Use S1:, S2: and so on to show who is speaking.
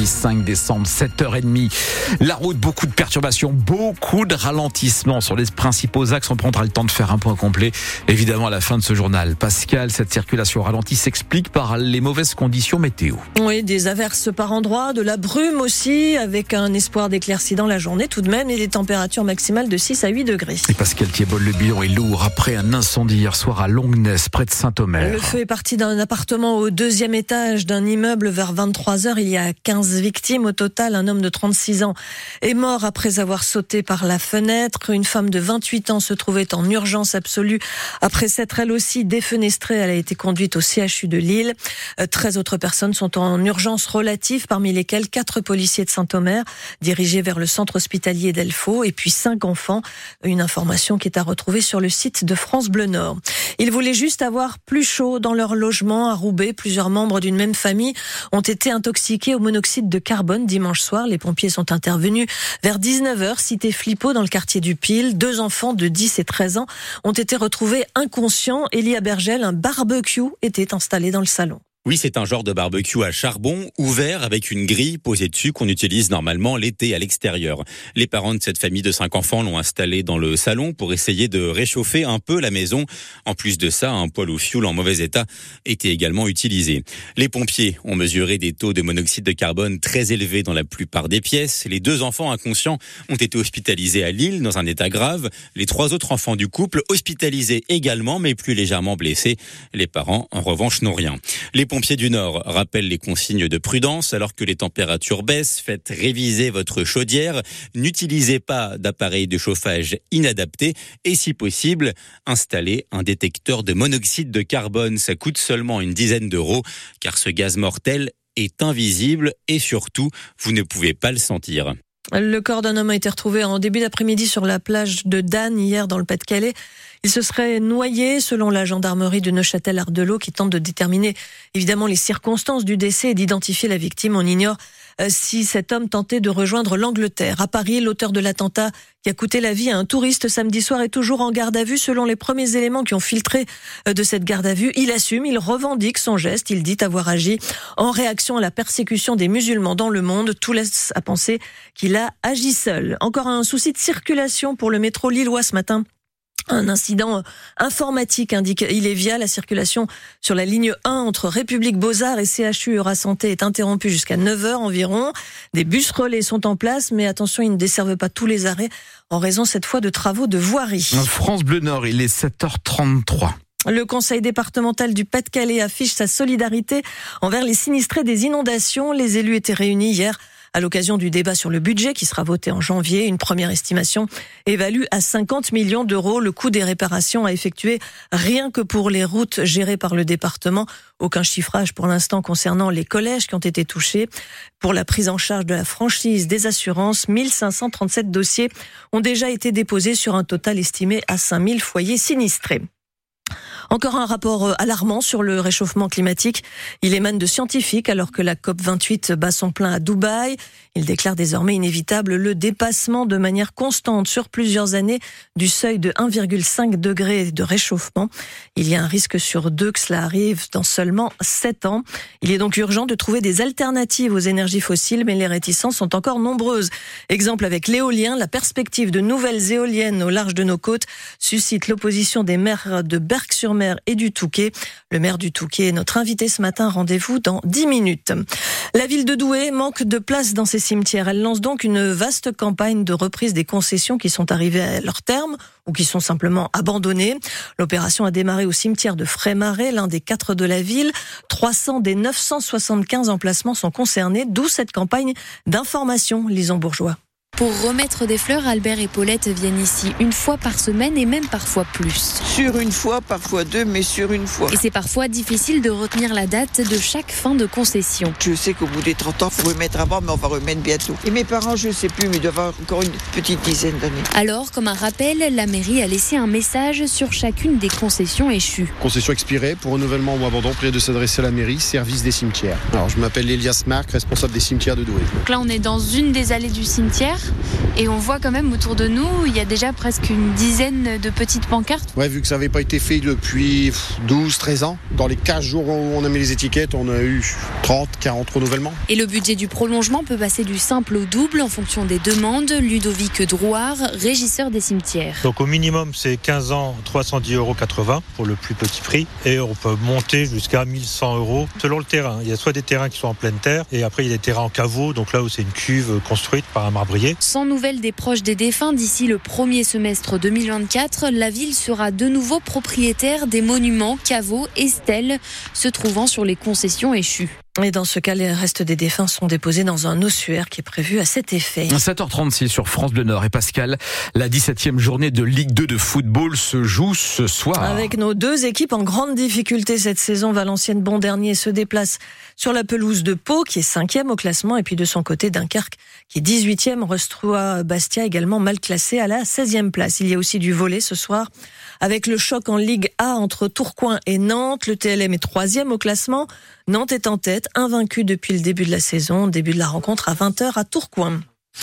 S1: mardi 5 décembre, 7h30. La route, beaucoup de perturbations, beaucoup de ralentissements sur les principaux axes. On prendra le temps de faire un point complet, évidemment, à la fin de ce journal. Pascal, cette circulation ralentie s'explique par les mauvaises conditions météo.
S2: Oui, des averses par endroits, de la brume aussi, avec un espoir d'éclaircie dans la journée tout de même, et des températures maximales de 6 à 8 degrés.
S1: Et Pascal Thiebol, le bilan est lourd après un incendie hier soir à Longness, près de Saint-Omer.
S2: Le feu est parti d'un appartement au deuxième étage d'un immeuble vers 23 h Il y a 15 victimes au total. Un homme de 36 ans est mort après avoir sauté par la fenêtre. Une femme de 28 ans se trouvait en urgence absolue après s'être elle aussi défenestrée. Elle a été conduite au CHU de Lille. 13 euh, autres personnes sont en urgence relative, parmi lesquelles quatre policiers de Saint-Omer dirigés vers le centre hospitalier d'Elfaux et puis cinq enfants. Une information qui est à retrouver sur le site de France Bleu Nord. Ils voulaient juste avoir plus chaud dans leur logement à Roubaix. Plusieurs membres d'une même famille ont été intoxiqués au monoxyde de carbone dimanche soir. Les pompiers sont intervenus vers 19h, cité Flippo, dans le quartier du Pile. Deux enfants de 10 et 13 ans ont été retrouvés inconscients. Elia Bergel, un barbecue était installé dans le salon.
S3: Oui, c'est un genre de barbecue à charbon ouvert avec une grille posée dessus qu'on utilise normalement l'été à l'extérieur. Les parents de cette famille de cinq enfants l'ont installé dans le salon pour essayer de réchauffer un peu la maison. En plus de ça, un poêle au fioul en mauvais état était également utilisé. Les pompiers ont mesuré des taux de monoxyde de carbone très élevés dans la plupart des pièces. Les deux enfants inconscients ont été hospitalisés à Lille dans un état grave. Les trois autres enfants du couple hospitalisés également mais plus légèrement blessés. Les parents en revanche n'ont rien. Pompiers du Nord rappellent les consignes de prudence alors que les températures baissent. Faites réviser votre chaudière. N'utilisez pas d'appareil de chauffage inadapté et si possible, installez un détecteur de monoxyde de carbone. Ça coûte seulement une dizaine d'euros car ce gaz mortel est invisible et surtout, vous ne pouvez pas le sentir.
S2: Le corps d'un homme a été retrouvé en début d'après-midi sur la plage de Dan hier dans le Pas-de-Calais. Il se serait noyé selon la gendarmerie de Neuchâtel-Ardelot qui tente de déterminer évidemment les circonstances du décès et d'identifier la victime. On ignore si cet homme tentait de rejoindre l'Angleterre. À Paris, l'auteur de l'attentat qui a coûté la vie à un touriste samedi soir est toujours en garde à vue selon les premiers éléments qui ont filtré euh, de cette garde à vue. Il assume, il revendique son geste, il dit avoir agi en réaction à la persécution des musulmans dans le monde. Tout laisse à penser qu'il a agi seul. Encore un souci de circulation pour le métro lillois ce matin. Un incident informatique indique il est via la circulation sur la ligne 1 entre République Beaux-Arts et CHU Santé est interrompue jusqu'à 9h environ. Des bus relais sont en place, mais attention, ils ne desservent pas tous les arrêts en raison cette fois de travaux de voirie.
S1: France Bleu Nord, il est 7h33.
S2: Le conseil départemental du Pas-de-Calais affiche sa solidarité envers les sinistrés des inondations. Les élus étaient réunis hier à l'occasion du débat sur le budget qui sera voté en janvier. Une première estimation évalue à 50 millions d'euros le coût des réparations à effectuer rien que pour les routes gérées par le département. Aucun chiffrage pour l'instant concernant les collèges qui ont été touchés. Pour la prise en charge de la franchise des assurances, 1537 dossiers ont déjà été déposés sur un total estimé à 5000 foyers sinistrés. Encore un rapport euh, alarmant sur le réchauffement climatique. Il émane de scientifiques alors que la COP28 bat son plein à Dubaï. Il déclare désormais inévitable le dépassement de manière constante sur plusieurs années du seuil de 1,5 degré de réchauffement. Il y a un risque sur deux que cela arrive dans seulement 7 ans. Il est donc urgent de trouver des alternatives aux énergies fossiles, mais les réticences sont encore nombreuses. Exemple avec l'éolien, la perspective de nouvelles éoliennes au large de nos côtes suscite l'opposition des maires de Et du. Le maire du Touquet est notre invité ce matin. Rendez-vous dans 10 minutes. La ville de Douai manque de place dans ses cimetières. Elle lance donc une vaste campagne de reprise des concessions qui sont arrivées à leur terme ou qui sont simplement abandonnées. L'opération a démarré au cimetière de Frémarais, l'un des quatre de la ville. 300 des 975 emplacements sont concernés, d'où cette campagne d'information, lisons bourgeois.
S4: Pour remettre des fleurs, Albert et Paulette viennent ici une fois par semaine et même parfois plus.
S5: Sur une fois, parfois deux, mais sur une fois.
S4: Et c'est parfois difficile de retenir la date de chaque fin de concession.
S5: Je sais qu'au bout des 30 ans, il faut remettre avant, mais on va remettre bientôt. Et mes parents, je ne sais plus, mais ils doivent avoir encore une petite dizaine d'années.
S4: Alors, comme un rappel, la mairie a laissé un message sur chacune des concessions échues.
S6: Concession expirée, pour renouvellement ou abandon, priez de s'adresser à la mairie, service des cimetières. Alors, je m'appelle Elias Marc, responsable des cimetières de Douai.
S4: Donc là, on est dans une des allées du cimetière. Et on voit quand même autour de nous, il y a déjà presque une dizaine de petites pancartes.
S6: Ouais, vu que ça n'avait pas été fait depuis 12, 13 ans, dans les 15 jours où on a mis les étiquettes, on a eu 30, 40 renouvellements.
S4: Et le budget du prolongement peut passer du simple au double en fonction des demandes. Ludovic Drouard, régisseur des cimetières.
S7: Donc au minimum, c'est 15 ans, 310,80 euros pour le plus petit prix. Et on peut monter jusqu'à 1100 euros selon le terrain. Il y a soit des terrains qui sont en pleine terre, et après il y a des terrains en caveau, donc là où c'est une cuve construite par un marbrier.
S4: Sans nouvelles des proches des défunts d'ici le premier semestre 2024, la ville sera de nouveau propriétaire des monuments, caveaux et stèles se trouvant sur les concessions échues.
S2: Et dans ce cas, les restes des défunts sont déposés dans un ossuaire qui est prévu à cet effet.
S1: 7h36 sur France Bleu Nord et Pascal, la 17e journée de Ligue 2 de football se joue ce soir.
S2: Avec nos deux équipes en grande difficulté cette saison, Valenciennes bon dernier se déplace sur la pelouse de Pau qui est cinquième au classement et puis de son côté Dunkerque qui est 18e, Restroua Bastia également mal classé à la 16e place. Il y a aussi du volet ce soir avec le choc en Ligue A entre Tourcoing et Nantes. Le TLM est troisième au classement. Nantes est en tête, invaincu depuis le début de la saison. Début de la rencontre à 20h à Tourcoing.